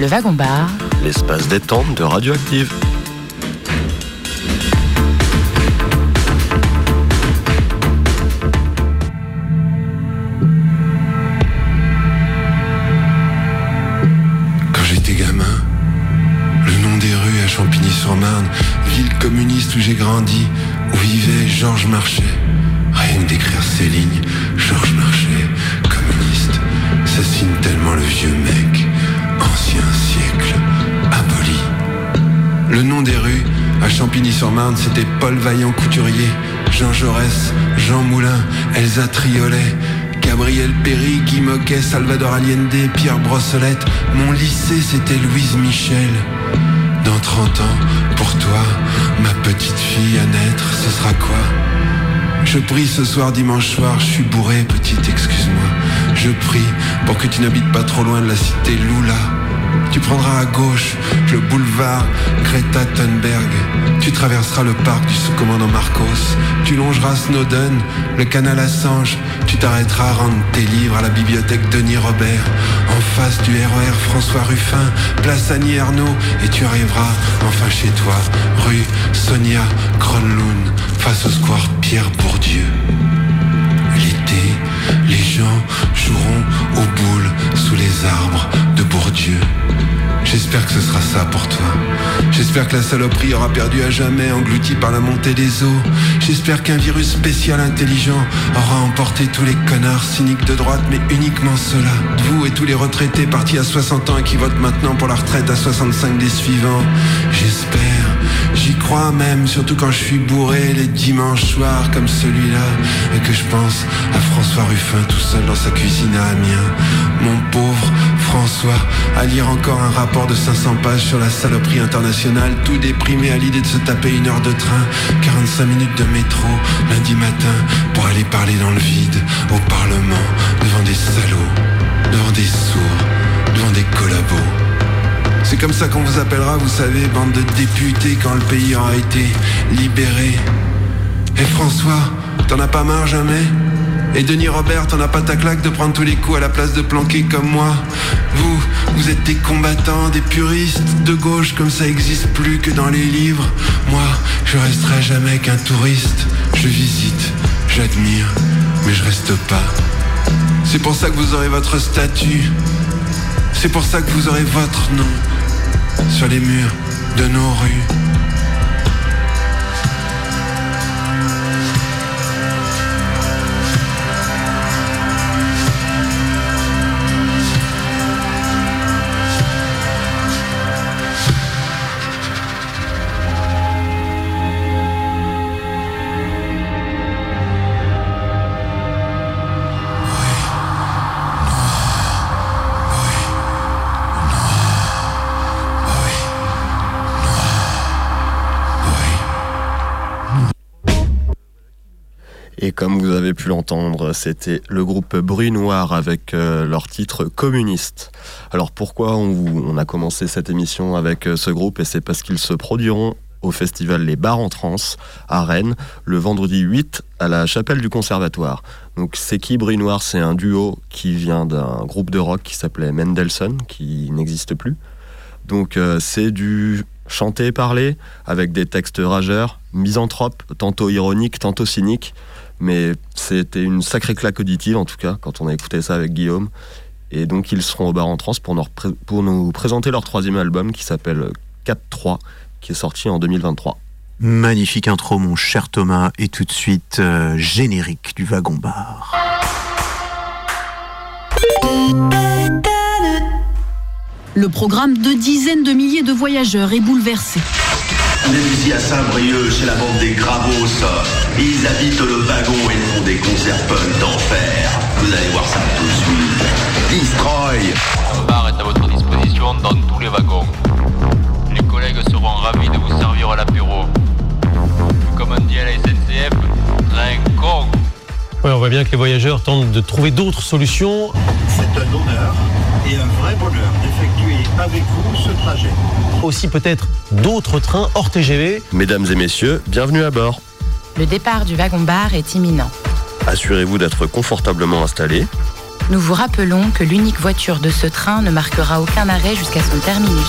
Le wagon bar. L'espace détente de Radioactive. Quand j'étais gamin, le nom des rues à Champigny-sur-Marne, ville communiste où j'ai grandi, où vivait Georges Marchais. Rien que d'écrire ces lignes, Georges Marchais, communiste, ça signe tellement le vieux mec, ancien siècle, aboli. Le nom des rues à Champigny-sur-Marne, c'était Paul Vaillant Couturier, Jean Jaurès, Jean Moulin, Elsa Triolet, Gabriel Péry, Guy Moquet, Salvador Allende, Pierre Brossolette. Mon lycée, c'était Louise Michel. Dans 30 ans, pour toi, ma petite fille à naître, ce sera quoi? Je prie ce soir, dimanche soir, je suis bourré, petite, excuse-moi. Je prie pour que tu n'habites pas trop loin de la cité Lula. Tu prendras à gauche le boulevard Greta Thunberg. Tu traverseras le parc du sous-commandant Marcos. Tu longeras Snowden, le canal Assange. Tu t'arrêteras à rendre tes livres à la bibliothèque Denis Robert. En face du RER François Ruffin, place Annie Ernaux. Et tu arriveras enfin chez toi, rue Sonia Kronlund, face au square Pierre Bourdieu. Les gens joueront aux boules sous les arbres de Bourdieu. J'espère que ce sera ça pour toi. J'espère que la saloperie aura perdu à jamais, englouti par la montée des eaux. J'espère qu'un virus spécial intelligent aura emporté tous les connards cyniques de droite, mais uniquement ceux-là. Vous et tous les retraités partis à 60 ans et qui votent maintenant pour la retraite à 65 des suivants. J'espère. J'y crois même, surtout quand je suis bourré les dimanches soirs comme celui-là et que je pense à François Ruffin tout seul dans sa cuisine à Amiens. Mon pauvre François, à lire encore un rapport de 500 pages sur la saloperie internationale, tout déprimé à l'idée de se taper une heure de train, 45 minutes de métro, lundi matin, pour aller parler dans le vide, au Parlement, devant des salauds, devant des sourds, devant des collabos. C'est comme ça qu'on vous appellera, vous savez, bande de députés quand le pays aura été libéré. Et François, t'en as pas marre jamais? Et Denis Robert, t'en as pas ta claque de prendre tous les coups à la place de planquer comme moi? Vous, vous êtes des combattants, des puristes de gauche comme ça existe plus que dans les livres. Moi, je resterai jamais qu'un touriste. Je visite, j'admire, mais je reste pas. C'est pour ça que vous aurez votre statut. C'est pour ça que vous aurez votre nom sur les murs de nos rues. Comme vous avez pu l'entendre, c'était le groupe Bruit Noir avec euh, leur titre Communiste. Alors pourquoi on, a commencé cette émission avec euh, ce groupe? Et c'est parce qu'ils se produiront au festival Les Bars en Trans à Rennes le vendredi 8 à la chapelle du Conservatoire. Donc c'est qui Bruit Noir? C'est un duo qui vient d'un groupe de rock qui s'appelait Mendelssohn, qui n'existe plus. Donc euh, c'est du chanter parler avec des textes rageurs, misanthropes, tantôt ironiques, tantôt cyniques. Mais c'était une sacrée claque auditive, en tout cas, quand on a écouté ça avec Guillaume. Et donc, ils seront au bar en trans pour nous, pour nous présenter leur troisième album qui s'appelle 4-3, qui est sorti en 2023. Magnifique intro, mon cher Thomas. Et tout de suite, euh, générique du wagon bar. Le programme de dizaines de milliers de voyageurs est bouleversé. On est ici à Saint-Brieuc, chez la bande des Gravos. Ils habitent le wagon et font des concerts punk d'enfer. Vous allez voir ça tout de suite. Destroy Un bar est à votre disposition dans tous les wagons. Les collègues seront ravis de vous servir à l'apéro. Comme on dit à la SNCF, train con. Ouais, on voit bien que les voyageurs tentent de trouver d'autres solutions. C'est un honneur et un vrai bonheur d'effectuer avec vous ce trajet. Aussi peut-être d'autres trains hors TGV. Mesdames et messieurs, bienvenue à bord. Le départ du wagon-bar est imminent. Assurez-vous d'être confortablement installé. Nous vous rappelons que l'unique voiture de ce train ne marquera aucun arrêt jusqu'à son terminus.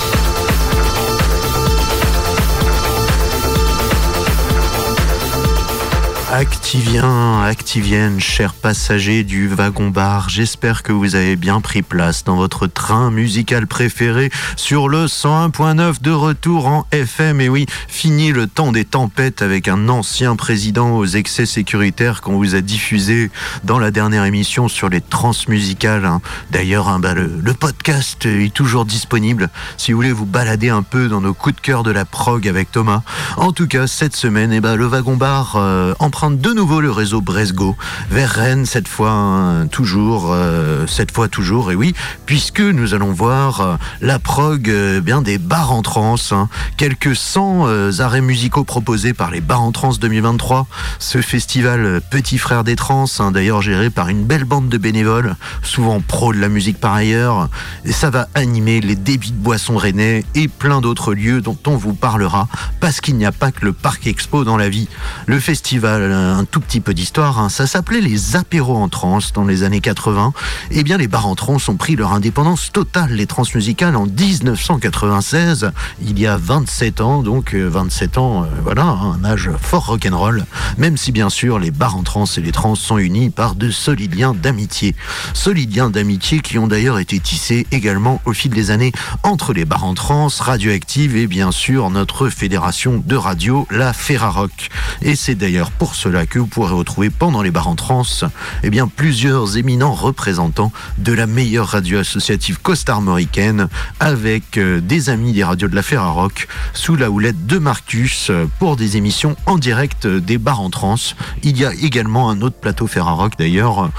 Activien, Activienne, chers passagers du wagon-bar, j'espère que vous avez bien pris place dans votre train musical préféré sur le 101.9 de retour en FM. Et oui, fini le temps des tempêtes avec un ancien président aux excès sécuritaires qu'on vous a diffusé dans la dernière émission sur les transmusicales. hein. D'ailleurs, hein, bah, le, podcast est toujours disponible si vous voulez vous balader un peu dans nos coups de cœur de la prog avec Thomas. En tout cas, cette semaine, eh ben, le wagon-bar euh, de nouveau le réseau Bresgo vers Rennes, cette fois hein, toujours, euh, cette fois toujours, et oui, puisque nous allons voir euh, la prog euh, bien des bars en trance, hein. quelques 100 euh, arrêts musicaux proposés par les bars en trance 2023, ce festival Petit Frère des Trans, hein, d'ailleurs géré par une belle bande de bénévoles, souvent pros de la musique par ailleurs, et ça va animer les débits de boissons rennais et plein d'autres lieux dont on vous parlera, parce qu'il n'y a pas que le parc expo dans la vie. Le festival, un tout petit peu d'histoire, hein, ça s'appelait les apéros en trance dans les années 80. Eh bien, les bars en trance ont pris leur indépendance totale, les transmusicales, en 1996, il y a 27 ans, donc euh, 27 ans, euh, voilà, un âge fort rock'n'roll, même si bien sûr les bars en trance et les trans sont unis par de solides liens d'amitié. Solides liens d'amitié qui ont d'ailleurs été tissés également au fil des années entre les bars en trance, Radioactive et bien sûr notre fédération de radio, la Ferrarock. Et c'est d'ailleurs pour cela que vous pourrez retrouver pendant les bars en trance, eh bien plusieurs éminents représentants de la meilleure radio associative costarmoricaine avec euh, des amis des radios de la Ferrarock sous la houlette de Marcus euh, pour des émissions en direct euh, des bars en trance. Il y a également un autre plateau Ferrarock d'ailleurs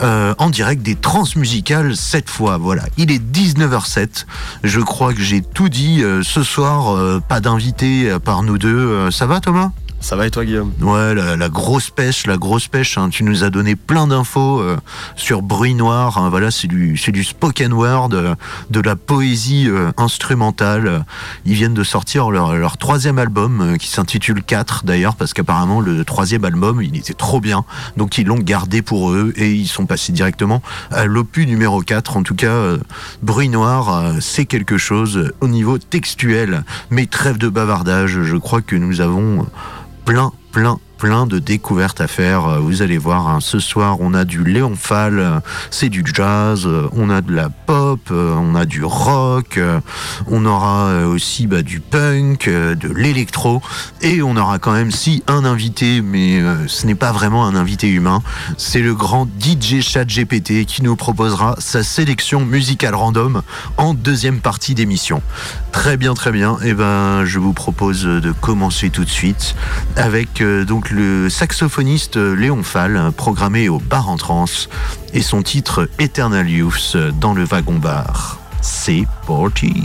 en direct des transmusicales cette fois. Voilà, il est 19h07. Je crois que j'ai tout dit ce soir. pas d'invité à part nous deux. Ça va Thomas? Ça va et toi, Guillaume Ouais, la, grosse pêche, la grosse pêche. hein. Tu nous as donné plein d'infos euh, sur Bruit Noir. hein. Voilà, c'est du, c'est du spoken word, euh, de la poésie euh, instrumentale. Ils viennent de sortir leur, leur troisième album qui s'intitule 4 d'ailleurs, parce qu'apparemment le troisième album, il était trop bien. Donc ils l'ont gardé pour eux et ils sont passés directement à l'opus numéro 4. En tout cas, Bruit Noir, c'est quelque chose au niveau textuel. Mais trêve de bavardage, je crois que nous avons plein, plein, plein de découvertes à faire. Euh, Vous allez voir, hein, ce soir, on a du Léon euh, c'est du jazz, euh, on a de la pop, on a du rock, on aura aussi bah, du punk, de l'électro, et on aura quand même, si, un invité, mais ce n'est pas vraiment un invité humain, c'est le grand DJ Chat GPT qui nous proposera sa sélection musicale random en deuxième partie d'émission. Très bien, très bien. Et ben, je vous propose de commencer tout de suite avec euh, donc le saxophoniste Léon Fall, programmé au bar en trance, et son titre Eternal Youth dans le wagon bar. C'est parti.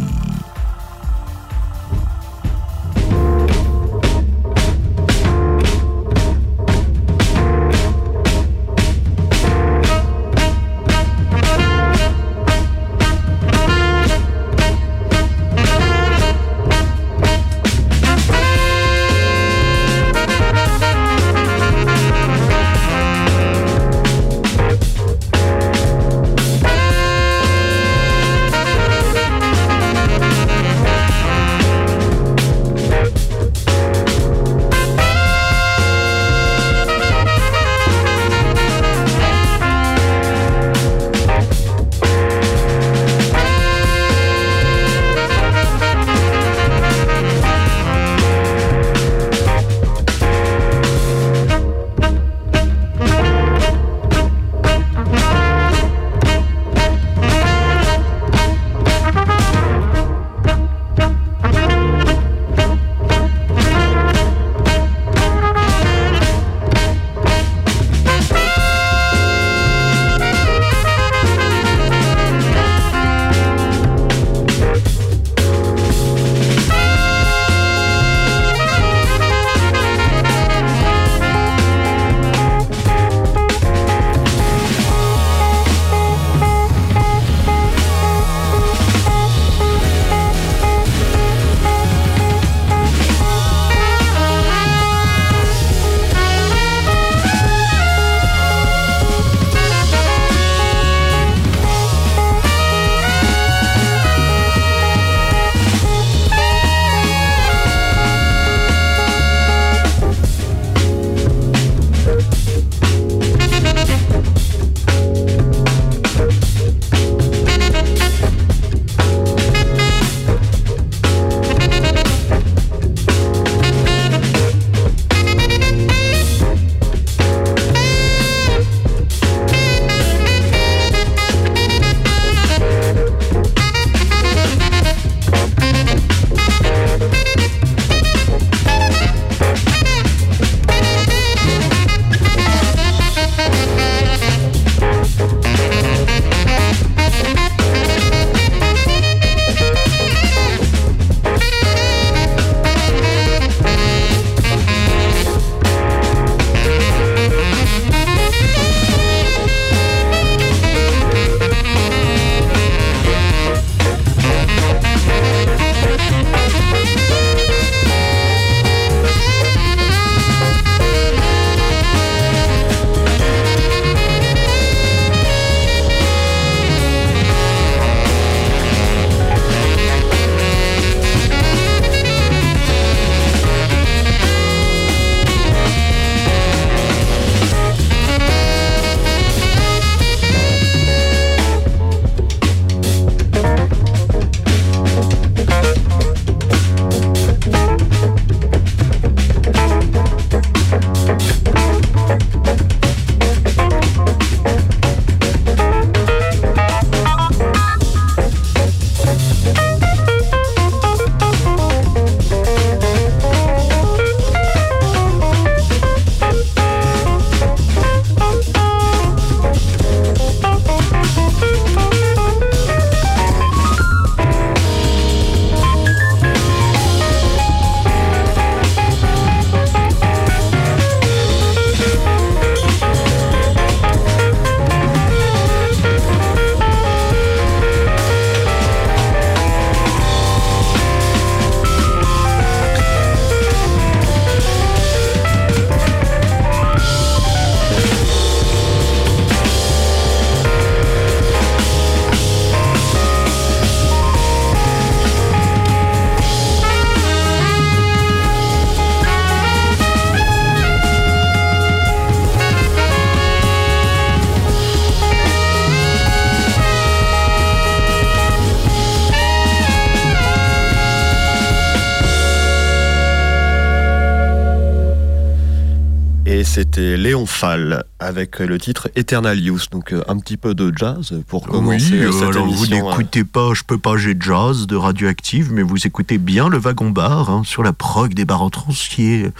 Fall avec le titre Eternal Youth. Donc euh, un petit peu de jazz pour commencer oui, cette alors vous émission. n'écoutez pas Je peux pas, j'ai jazz de Radioactive, mais vous écoutez bien le Wagon Bar hein, sur la prog des bars en qui est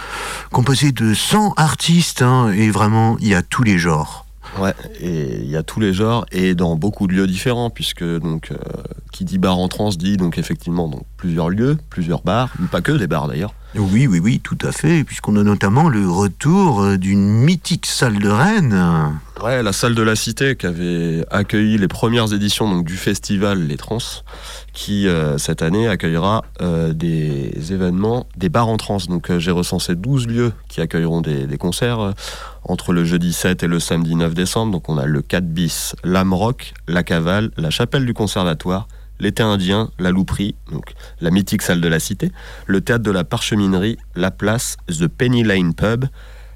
composé de 100 artistes hein, et vraiment il y a tous les genres. Ouais, et il y a tous les genres et dans beaucoup de lieux différents, puisque donc euh, qui dit bar en trans dit donc effectivement donc plusieurs lieux, plusieurs bars, mais pas que des bars d'ailleurs. Oui, oui, oui, tout à fait, puisqu'on a notamment le retour euh, d'une mythique salle de Rennes. Ouais, la salle de la Cité qui avait accueilli les premières éditions donc, du festival Les Trans, qui euh, cette année accueillera euh, des événements, des bars en trans. Donc euh, j'ai recensé 12 lieux qui accueilleront des, des concerts entre le jeudi 7 et le samedi 9 décembre. Donc on a le 4 bis, l'âme rock, la cavale, la chapelle du conservatoire, l'été indien, la louperie, donc la mythique salle de la Cité, le théâtre de la parcheminerie, la place, The Penny Lane Pub,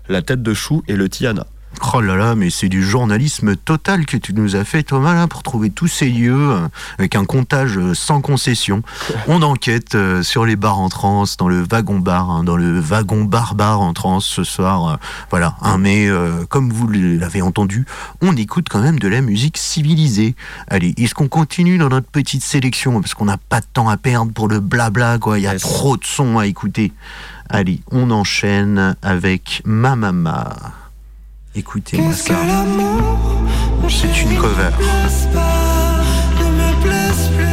la tête de chou et le Tiana. Oh là là, mais c'est du journalisme total que tu nous as fait, Thomas, là, pour trouver tous ces lieux euh, avec un comptage euh, sans concession. On enquête euh, sur les bars en trans, dans le wagon bar, hein, dans le wagon bar bar en trans ce soir. voilà, hein, mais euh, comme vous l'avez entendu, on écoute quand même de la musique civilisée. Allez, est-ce qu'on continue dans notre petite sélection Parce qu'on n'a pas de temps à perdre pour le blabla, quoi. Il y a trop de sons à écouter. Allez, on enchaîne avec Ma Mama. Écoutez-moi ça. C'est une cover. Ne me blesse plus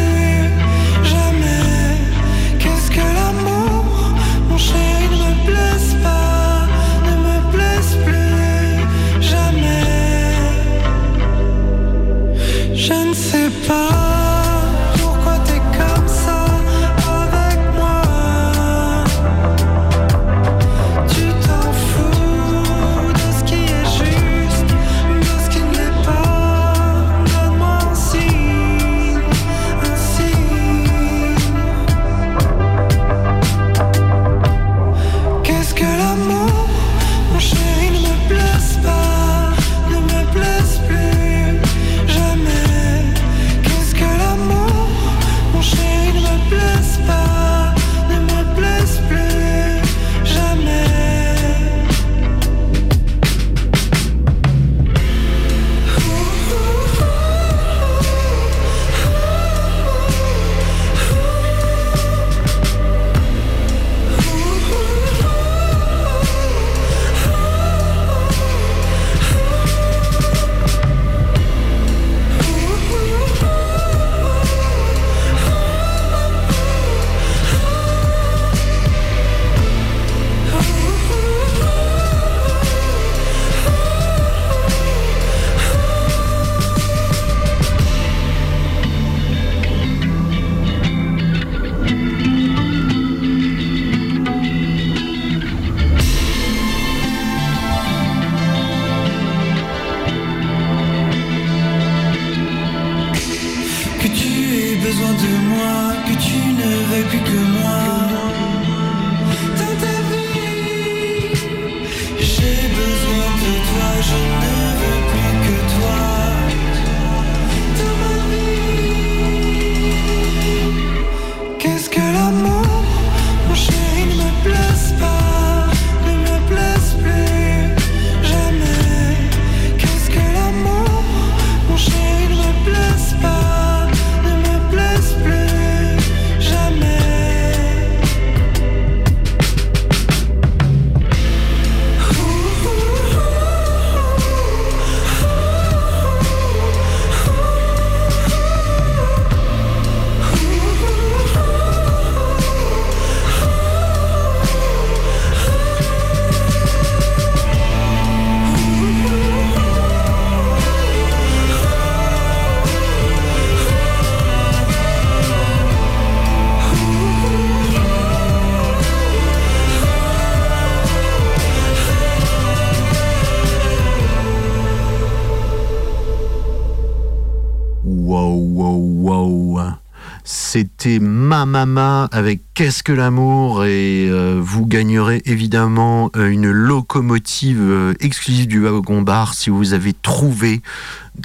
Ma Mama avec Qu'est-ce que l'amour Et euh, vous gagnerez évidemment euh, une locomotive euh, exclusive du wagon bar si vous avez trouvé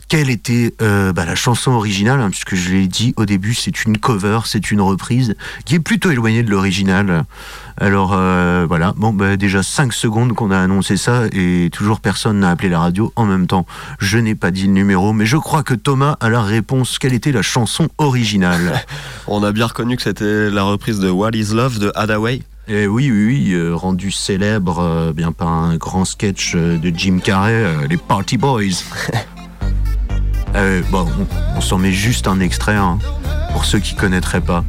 quelle était bah, la chanson originale, hein, puisque je l'ai dit au début, c'est une cover, c'est une reprise qui est plutôt éloignée de l'original. Alors voilà, bon, bah, déjà 5 secondes qu'on a annoncé ça et toujours personne n'a appelé la radio en même temps. Je n'ai pas dit le numéro, mais je crois que Thomas a la réponse. Quelle était la chanson originale? On a bien reconnu que c'était la reprise de What is Love de Hadaway. Eh oui, oui, oui, euh, rendu célèbre euh, bien par un grand sketch euh, de Jim Carrey, les Party Boys. Euh, bon, on, on s'en met juste un extrait hein, pour ceux qui connaîtraient pas.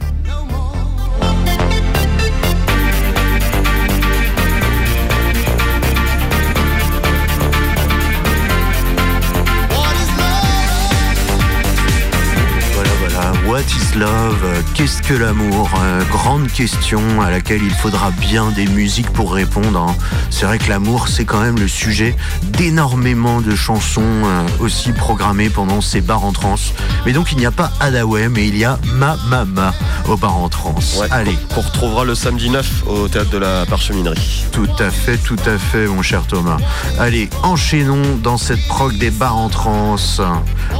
What is love? Qu'est-ce que l'amour? Euh, Grande question à laquelle il faudra bien des musiques pour répondre. hein. C'est vrai que l'amour, c'est quand même le sujet d'énormément de chansons euh, aussi programmées pendant ces bars en trance. Mais donc il n'y a pas Hadaway, mais il y a Ma Mama au bar en trance. Ouais, Allez. Qu'on retrouvera le samedi 9 au théâtre de la Parcheminerie. Tout à fait, tout à fait, mon cher Thomas. Allez, enchaînons dans cette prog des bars en trance.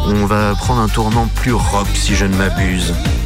On va prendre un tournant plus rock, si je ne m'abuse. Whoa.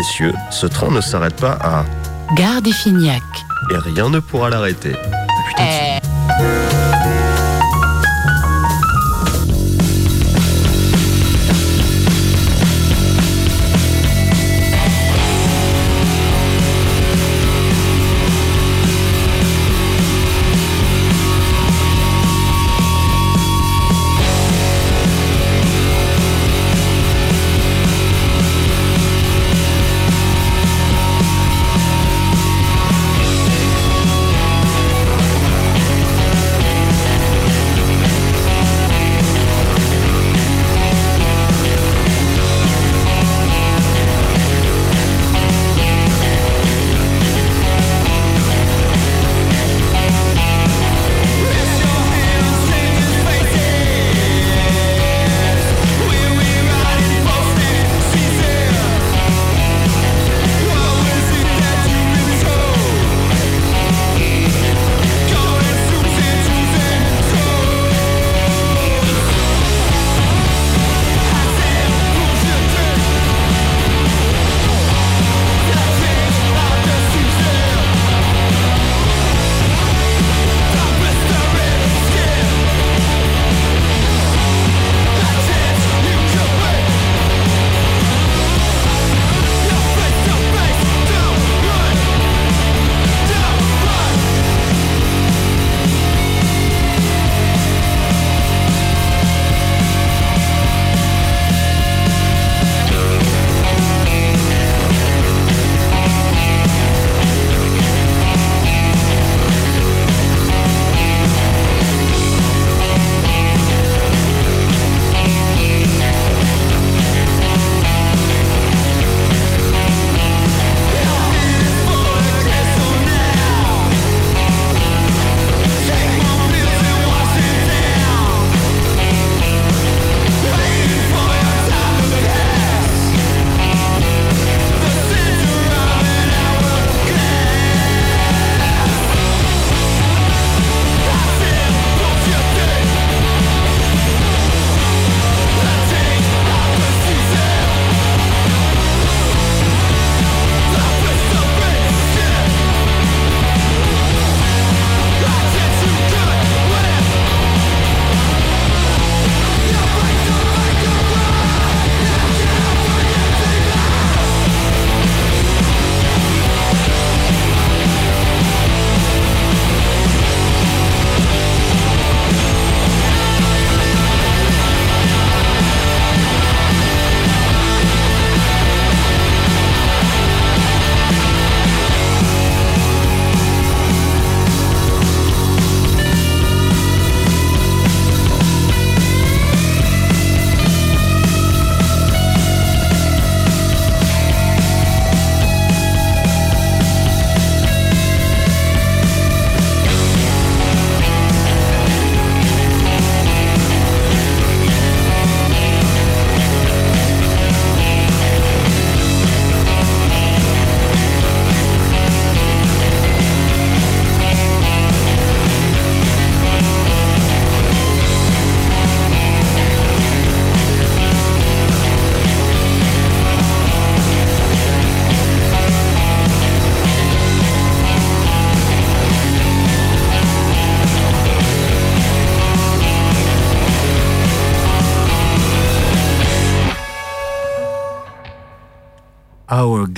Messieurs, ce train ne s'arrête pas à Gare des Fignac. et rien ne pourra l'arrêter.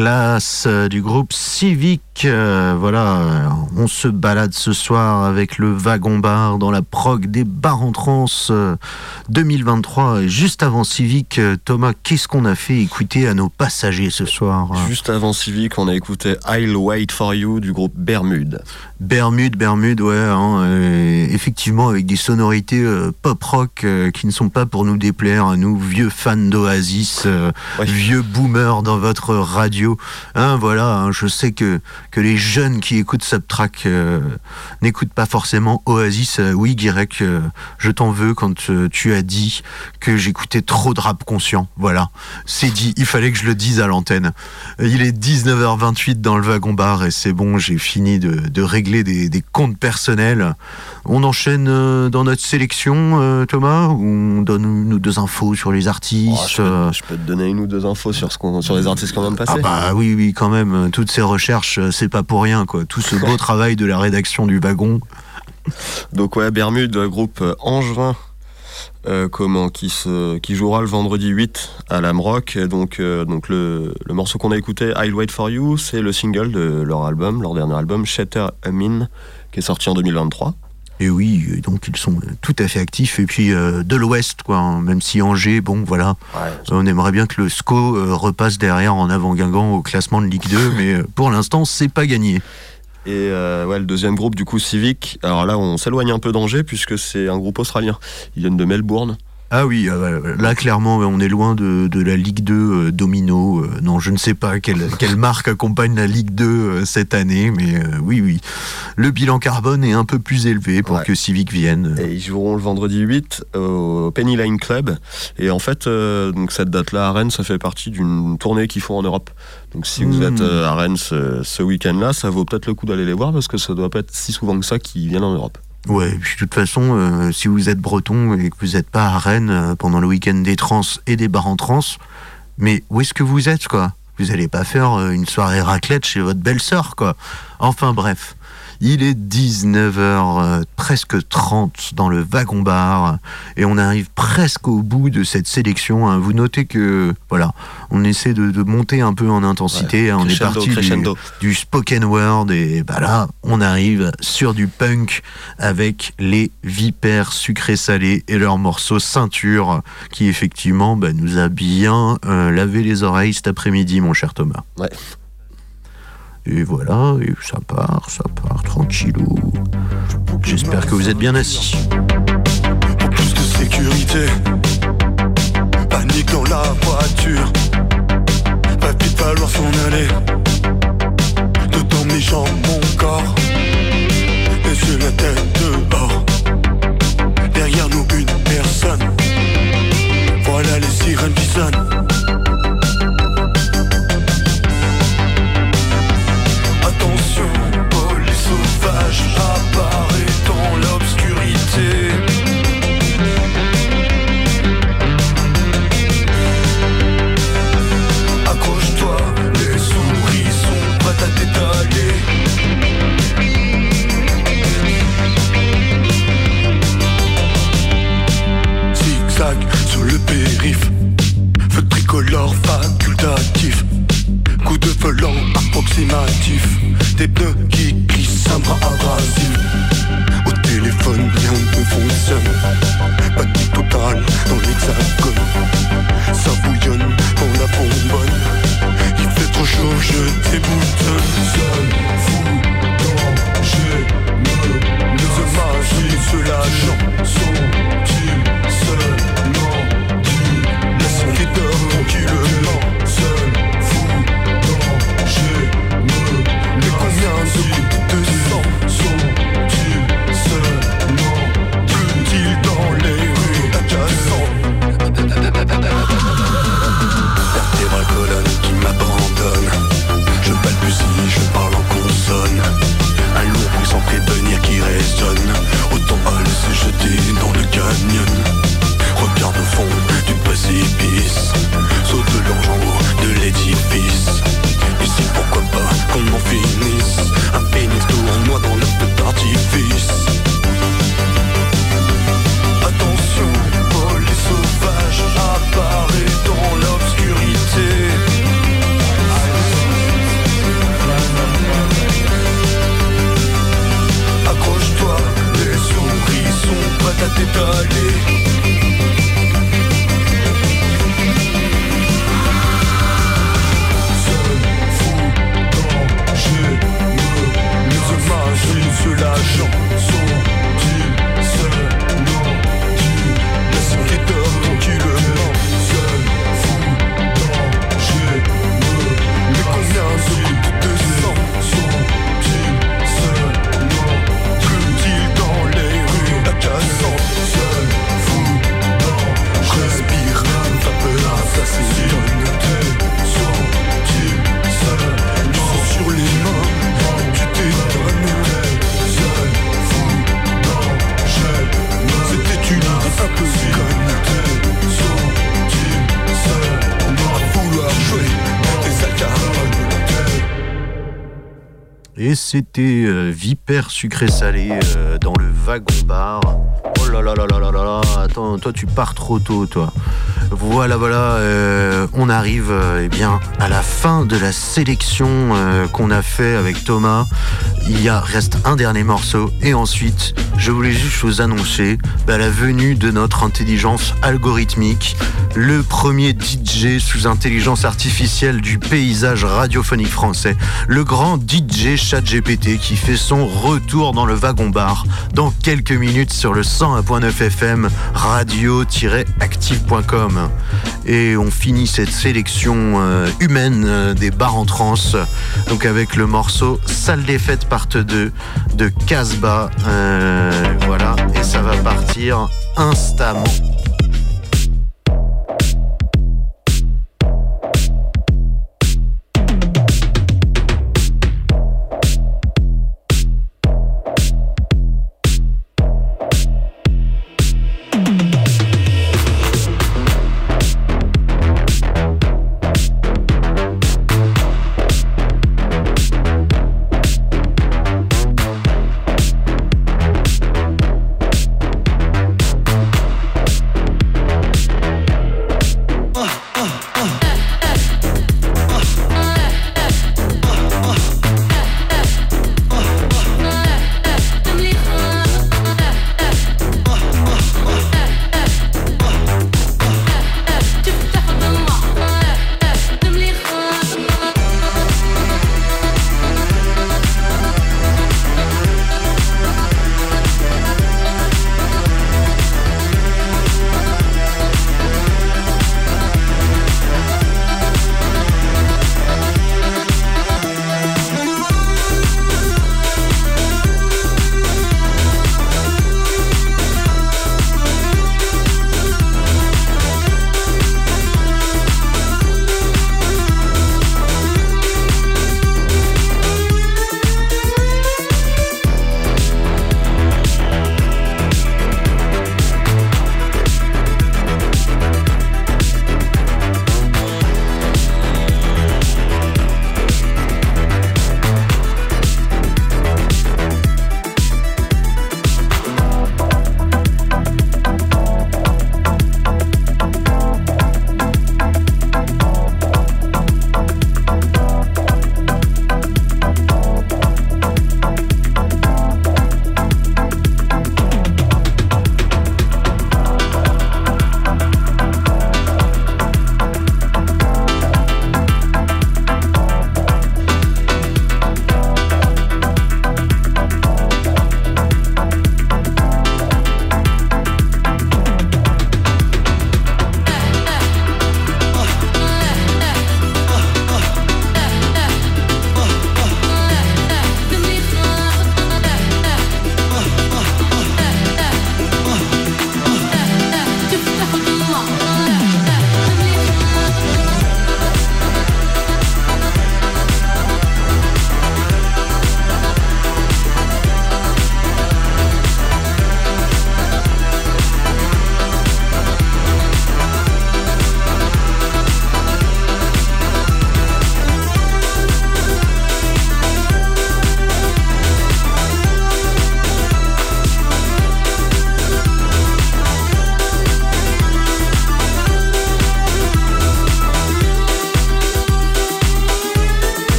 Love. Euh, du groupe Civic. Euh, voilà, euh, on se balade ce soir avec le wagon bar dans la prog des bars en trans euh, 2023. Et juste avant Civic, Thomas, qu'est-ce qu'on a fait écouter à nos passagers ce soir? Juste avant Civic, on a écouté I'll Wait for You du groupe Bermude. Bermude, Bermude, ouais, hein, effectivement avec des sonorités euh, pop rock euh, qui ne sont pas pour nous déplaire à nous vieux fans d'Oasis, vieux boomers dans votre radio. Hein, voilà, hein, je sais que que les jeunes qui écoutent Subtrack euh, n'écoutent pas forcément Oasis. Euh, oui, Guirec, euh, je t'en veux quand tu as dit que j'écoutais trop de rap conscient. Voilà, c'est dit. Il fallait que je le dise à l'antenne. Il est 19h28 dans le wagon bar et c'est bon, j'ai fini de, de régler des, des comptes personnels. On enchaîne dans notre sélection, Thomas, ou on donne une ou deux infos sur les Oh, artistes. je, peux, je peux te donner une ou deux infos sur, ce qu'on- sur les artistes qu'on vient de passer. ah bah oui, oui, quand même. Toutes ces recherches, euh, c'est pas pour rien, quoi. Tout ce beau travail de la rédaction du wagon. Donc ouais, Bermude, groupe euh, angevin, euh, comment, qui, se, qui jouera le vendredi 8 à l'Amrock. Donc, euh, donc le, le morceau qu'on a écouté, I'll Wait For You, c'est le single de leur album, leur dernier album, Shatter Amin, qui est sorti en 2023. Et oui, donc ils sont tout à fait actifs. Et puis euh, de l'Ouest, quoi. hein. Même si Angers, bon, voilà. On aimerait bien que le SCO euh, repasse derrière en avant Guingamp au classement de Ligue 2, mais euh, pour l'instant, c'est pas gagné. Et euh, ouais, le deuxième groupe, du coup, Civic. Alors là, on s'éloigne un peu d'Angers, puisque c'est un groupe australien. Ils viennent de Melbourne. Ah oui, euh, là clairement on est loin de, de la Ligue 2 euh, Domino. Euh, non, je ne sais pas quelle, quelle marque accompagne la Ligue 2 euh, cette année, mais oui, oui. Le bilan carbone est un peu plus élevé pour Ouais. que Civic vienne. Et ils joueront le vendredi 8 au Penny Lane Club. Et en fait, donc cette date-là à Rennes, ça fait partie d'une tournée qu'ils font en Europe. Donc si vous Mm. êtes à Rennes ce, ce week-end-là, ça vaut peut-être le coup d'aller les voir parce que ça doit pas être si souvent que ça qu'ils viennent en Europe. Ouais, puis de toute façon, euh, si vous êtes breton et que vous n'êtes pas à Rennes euh, pendant le week-end des trans et des bars en trans, mais où est-ce que vous êtes, quoi? Vous n'allez pas faire euh, une soirée raclette chez votre belle-sœur, quoi. Enfin bref. Il est 19h, euh, presque 30 dans le wagon bar, et on arrive presque au bout de cette sélection. hein. Vous notez que, voilà, on essaie de, de monter un peu en intensité. Ouais, hein. On est parti du, spoken word et bah là on arrive sur du punk avec les vipères sucrés salés et leur morceau ceinture qui effectivement bah, nous a bien euh, lavé les oreilles cet après-midi mon cher Thomas. Ouais. Et voilà, et ça part, ça part tranquillou. J'espère que vous êtes bien assis. plus de sécurité. Panique dans la voiture. Va vite falloir s'en aller. Dedans mes jambes, mon corps. Et sur la tête dehors. Derrière nous, une personne. Voilà les sirènes qui sonnent. Des pneus qui glissent un bras abrasif Au téléphone rien ne fonctionne. Panique totale dans l'hexagone. Ça bouillonne dans la bonbonne. Il fait trop chaud, je déboutonne. Seul, fou, danger, me Ne magie la chanson sucré-salé euh, dans le wagon bar. Oh là là là là là là là, attends, toi tu pars trop tôt, toi. Voilà, voilà, euh, on arrive eh bien à la fin de la sélection qu'on a fait avec Thomas. Il y a, reste un dernier morceau et ensuite, je voulais juste vous annoncer bah, la venue de notre intelligence algorithmique, le premier DJ sous intelligence artificielle du paysage radiophonique français, le grand DJ ChatGPT qui fait son retour dans le wagon bar dans quelques minutes sur le 101.9 FM radio-active.com. Et on finit cette sélection euh, humaine euh, des bars en trance donc avec le morceau Salle des fêtes part 2 de Casbah. Euh, voilà, et ça va partir instamment.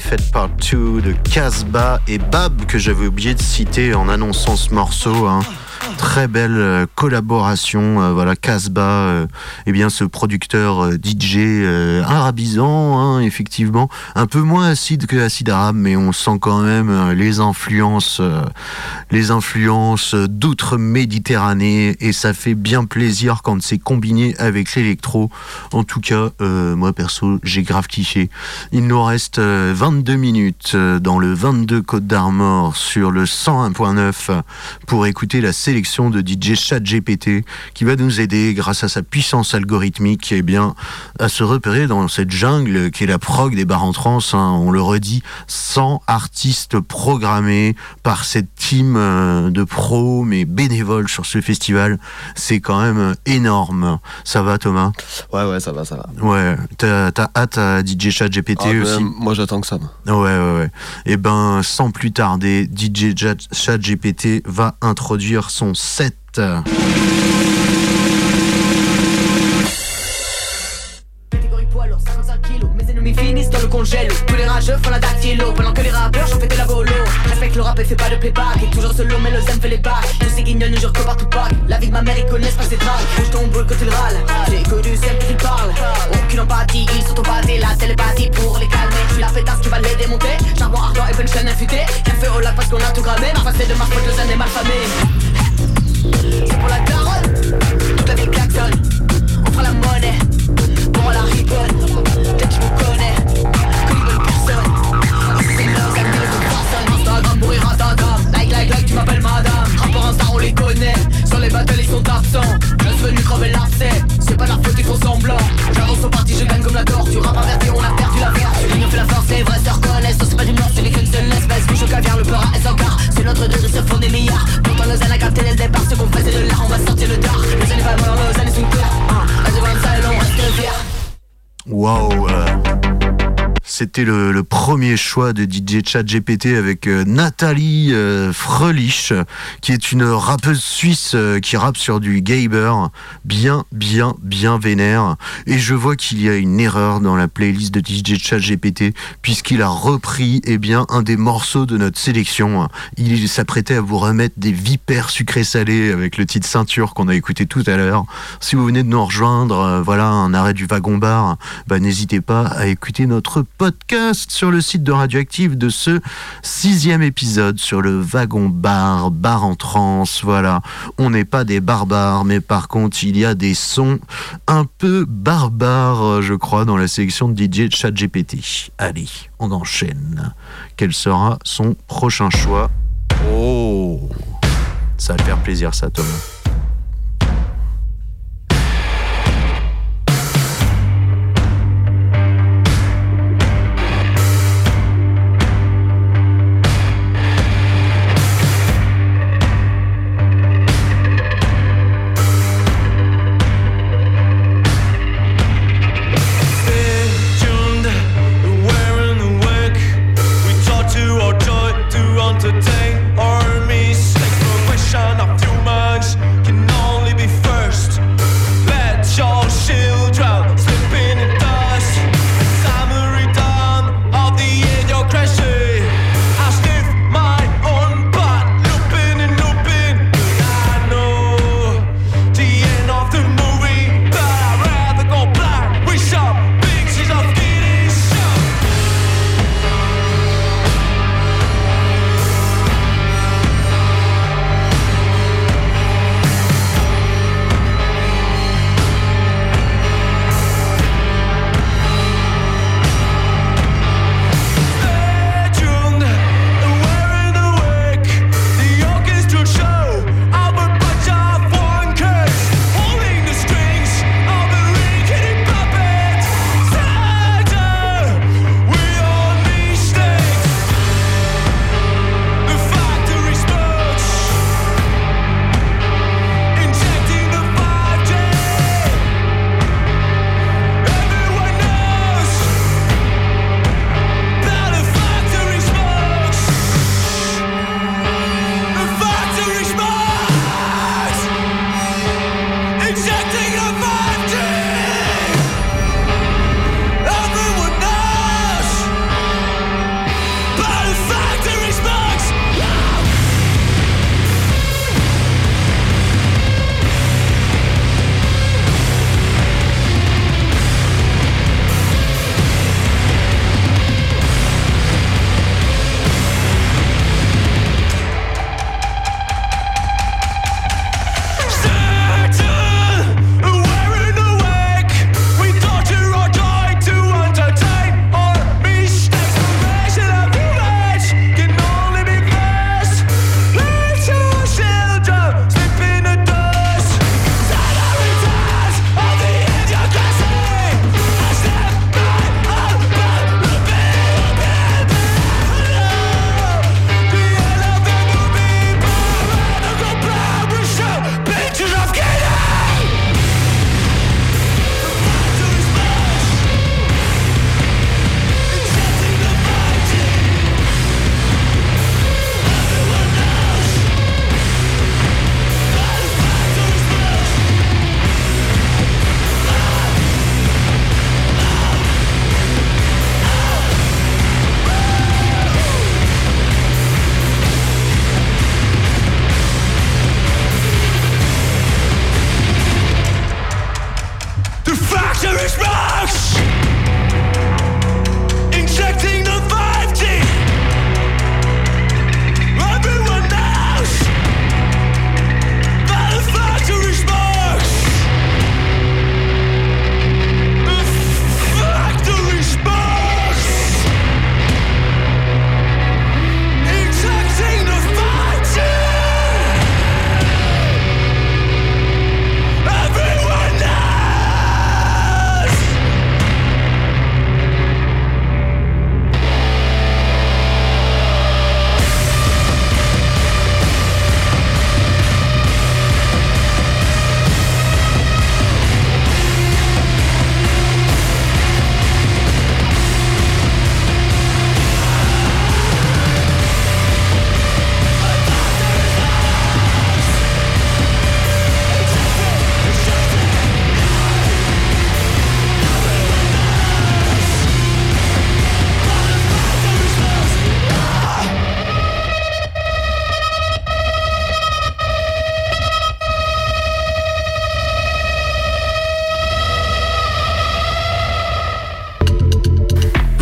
De Casbah et Bab que j'avais oublié de citer en annonçant ce morceau. Hein. Très belle euh, collaboration. euh, voilà, Casbah, euh, eh bien, ce producteur DJ arabisant, hein, effectivement, un peu moins acide que acide arabe, mais on sent quand même les influences, les influences d'outre-Méditerranée, et ça fait bien plaisir quand c'est combiné avec l'électro. En tout cas, moi perso, j'ai grave kiffé. Il nous reste euh, 22 minutes dans le 22 Côte d'Armor sur le 101.9 pour écouter la sélection de DJ ChatGPT qui va nous aider grâce à sa puissance algorithmique eh bien, à se repérer dans cette jungle qui est la prog des bars en trance. hein. on le redit, 100 artistes programmés par cette team euh, de pros mais bénévoles sur ce festival. C'est quand même énorme. Ça va Thomas? Ouais, ouais, ça va, ça va. Ouais, t'as hâte à DJ ChatGPT Ah, ben, aussi moi, j'attends que ça. Ouais, ouais, ouais. Et ben, sans plus tarder, DJ Chat- ChatGPT va introduire son set. Catégorie poids lourd, 55 kilos, mes ennemis finissent dans le congélo. Tous les rageux font la dactylo, pendant que les rappeurs j'en fais la bolo. Respecte le rap et fais pas de playback, toujours solo, mais le zen fait les bacs. Tous ces guignols ne jurent que par tout pack. La vie de ma mère, ils connaissent pas ses drags. Bouge ton boule quand il râle, c'est que du simple qu'il parle. Aucune empathie, ils sont empâtés, la télépathie pour les calmer. Je suis la pétasse qui va les démonter. Charbon ardent et punchline infutée. Café au lac parce qu'on a tout gravé. Ma face de marche, deux années mal famées. C'est pour la daronne, toute la vie klaxonne. On fera la monnaie, C'était le, premier choix de DJ ChatGPT avec euh, Nathalie euh, Frelich, qui est une rappeuse suisse euh, qui rappe sur du Gaber, bien, bien, bien vénère. Et je vois qu'il y a une erreur dans la playlist de DJ ChatGPT, puisqu'il a repris eh un des morceaux de notre sélection. Il s'apprêtait à vous remettre des vipères sucrées salées avec le titre Ceinture qu'on a écouté tout à l'heure. Si vous venez de nous rejoindre, voilà un arrêt du wagon bar, bah, n'hésitez pas à écouter notre podcast sur le site de Radioactive de ce sixième épisode sur le wagon bar, bar en trance. Voilà, on n'est pas des barbares, mais par contre il y a des sons un peu barbares, je crois, dans la sélection de DJ ChatGPT. Allez, on enchaîne. Quel sera son prochain choix? Oh, ça va faire plaisir ça, Thomas.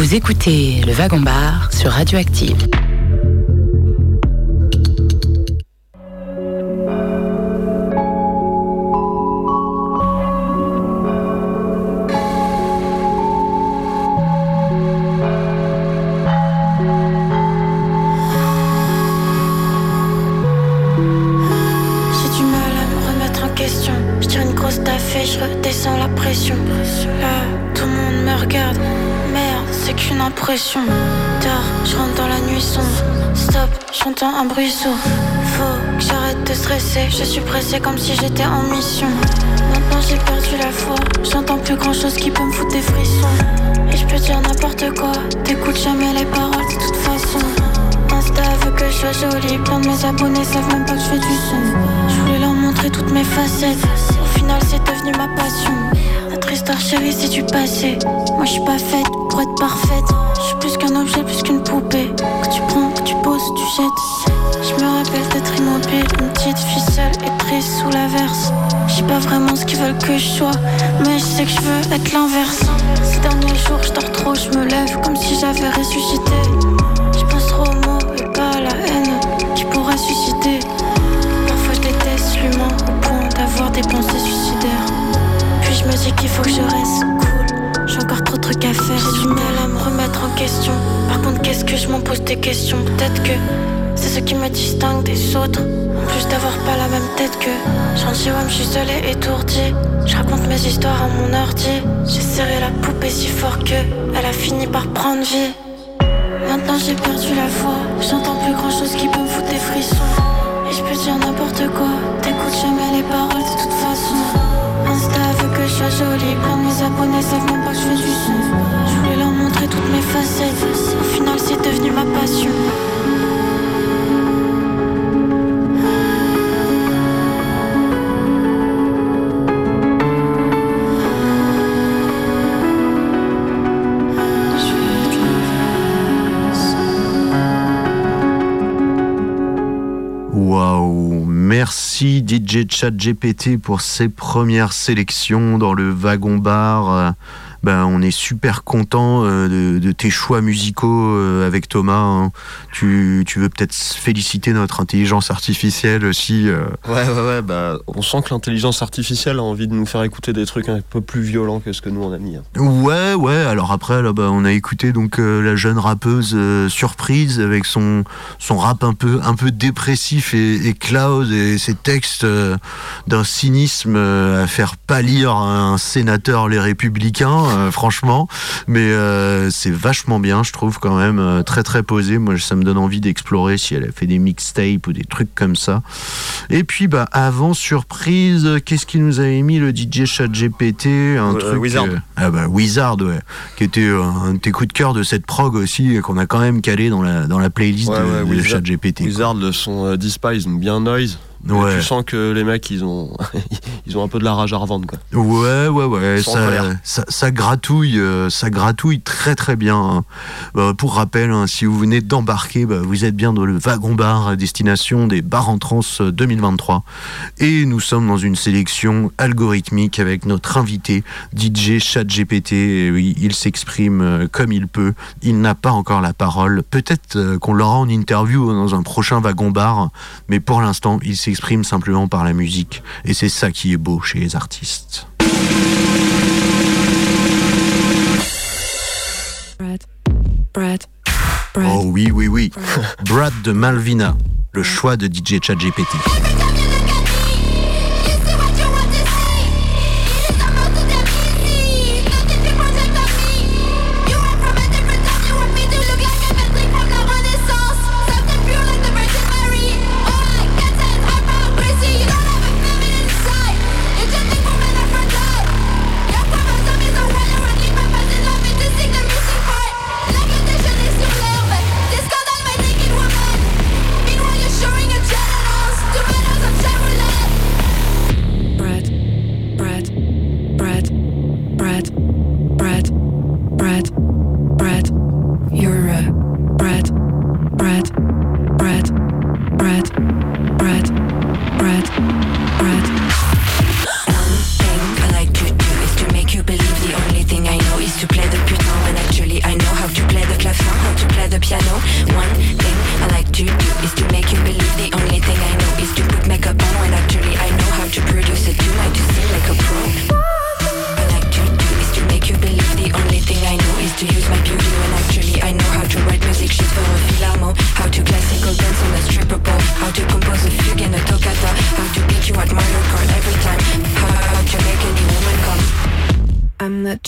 Vous écoutez le Wagon Bar sur Radioactive. Un bruit sourd. Faut que j'arrête de stresser. Je suis pressé comme si j'étais en mission. Maintenant j'ai perdu la foi. J'entends plus grand chose qui peut me foutre des frissons. Et je peux dire n'importe quoi. T'écoutes jamais les paroles de toute façon. Insta veut que je sois jolie. Plein de mes abonnés savent même pas que je fais du son. Je voulais leur montrer toutes mes facettes. Au final, c'est devenu ma passion. Notre histoire chérie, c'est du passé. Moi, je suis pas faite pour être parfaite. Plus qu'un objet, plus qu'une poupée. Que tu prends, que tu poses, tu jettes. Je me rappelle d'être immobile, une petite fille seule et prise sous l'averse. Je sais pas vraiment ce qu'ils veulent que je sois, mais je sais que je veux être l'inverse. Ces derniers jours, je dors trop, je me lève comme si j'avais ressuscité. Je pense trop aux mots et pas à la haine qui pourrait susciter. Parfois je déteste l'humain au point d'avoir des pensées suicidaires. Puis je me dis qu'il faut que je reste faire, j'ai du mal à me remettre en question. Par contre, qu'est-ce que je m'en pose des questions? Peut-être que c'est ce qui me distingue des autres. En plus d'avoir pas la même tête que J'en moi, je suis seule et étourdie. Je raconte mes histoires à mon ordi. J'ai serré la poupée si fort que elle a fini par prendre vie. Maintenant j'ai perdu la foi. J'entends plus grand chose qui peut me foutre des frissons. Et je peux dire n'importe quoi. T'écoutes jamais les paroles de toute sois jolie. Plein de mes abonnés savent même pas que je fais du son. Je voulais leur montrer toutes mes facettes. Au final, c'est devenu ma passion. Merci DJ Chat GPT pour ces premières sélections dans le wagon bar. Ben, on est super content euh, de, de tes choix musicaux euh, avec Thomas. hein. Tu, tu veux peut-être féliciter notre intelligence artificielle aussi. euh. Ouais, ouais, ouais, bah, on sent que l'intelligence artificielle a envie de nous faire écouter des trucs un peu plus violents que ce que nous on a mis. hein. Ouais, ouais. Alors après, là, bah, on a écouté donc euh, la jeune rappeuse euh, surprise avec son son rap un peu un peu dépressif et, et cloud et ses textes euh, d'un cynisme à faire pâlir un sénateur les Républicains, euh, franchement. Mais euh, c'est vachement bien, je trouve quand même euh, très très posé. Moi, ça me donne envie d'explorer si elle a fait des mixtapes ou des trucs comme ça. Et puis, bah, avant surprise, qu'est-ce qu'il nous avait mis le DJ ChatGPT? Un Euh, truc. Wizard. ah bah Wizard, ouais, qui était un de tes coups de cœur de cette prog aussi, qu'on a quand même calé dans la dans la playlist Ouais, de, ouais, de Wizard- ChatGPT. Wizard, le son euh, Despise, bien noise. Ouais. Tu sens que les mecs, ils ont, ils ont un peu de la rage à revendre, quoi. Ouais, ouais, ouais, ça, colère. ça, ça gratouille, euh, ça gratouille très très bien. hein. Bah, pour rappel, hein, si vous venez d'embarquer, bah, vous êtes bien dans le wagon bar à destination des bars en trans euh, 2023. Et nous sommes dans une sélection algorithmique avec notre invité DJ ChatGPT. Et Oui, il s'exprime euh, comme il peut. Il n'a pas encore la parole. Peut-être qu'on l'aura en interview dans un prochain wagon bar, mais pour l'instant, il s'exprime simplement par la musique. Et c'est ça qui est beau chez les artistes. Brad, Brad, Oh oui, oui, oui. Brad de Malvina, le choix de DJ ChatGPT.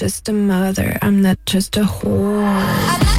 just a mother, I'm not just a whore.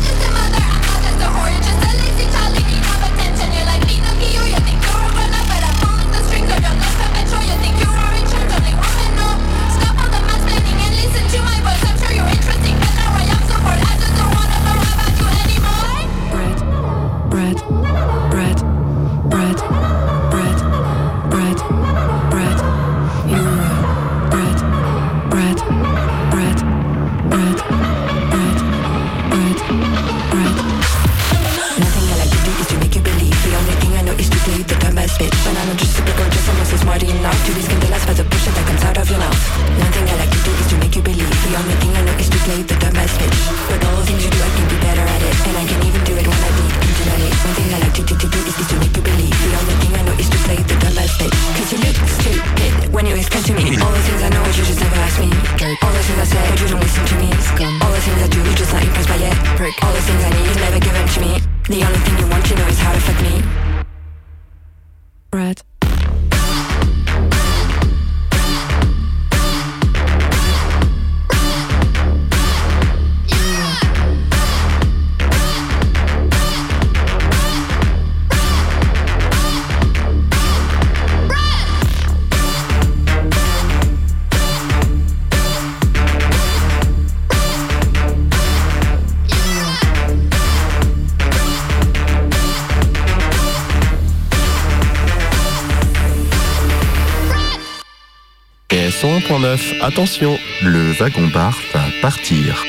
101.9. Attention, le wagon-bar va partir.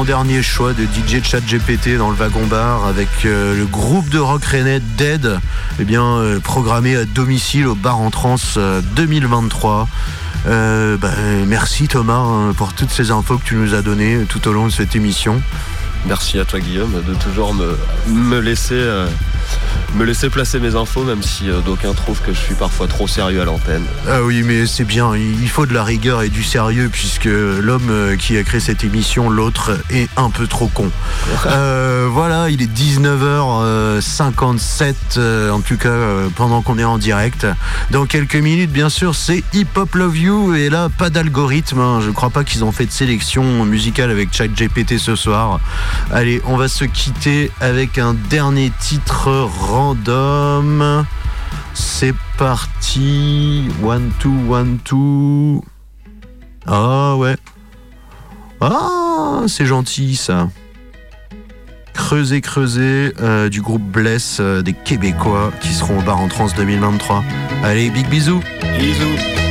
L'avant-dernier choix de DJ Chat GPT dans le wagon bar avec euh, le groupe de rock rennais Dead, eh bien euh, programmé à domicile au bar en trans 2023. Euh, bah, merci Thomas hein, pour toutes ces infos que tu nous as données tout au long de cette émission. Merci à toi Guillaume de toujours me, laisser me laisser placer mes infos, même si euh, d'aucuns trouvent que je suis parfois trop sérieux à l'antenne. Ah oui, mais c'est bien, il faut de la rigueur et du sérieux puisque l'homme euh, qui a créé cette émission, l'autre, est un peu trop con. Euh, voilà, il est 19h57, euh, en tout cas pendant qu'on est en direct. Dans quelques minutes, bien sûr, c'est Hip Hop Love You et là, pas d'algorithme. hein. Je crois pas qu'ils ont fait de sélection musicale avec ChatGPT ce soir. Allez, on va se quitter avec un dernier random. C'est parti. One, two, one, two. Ah ouais. Ah, c'est gentil ça. Creuser, creuser euh, du groupe Bless euh, des Québécois qui seront au bar en trans 2023. Allez, big bisous. Bisous.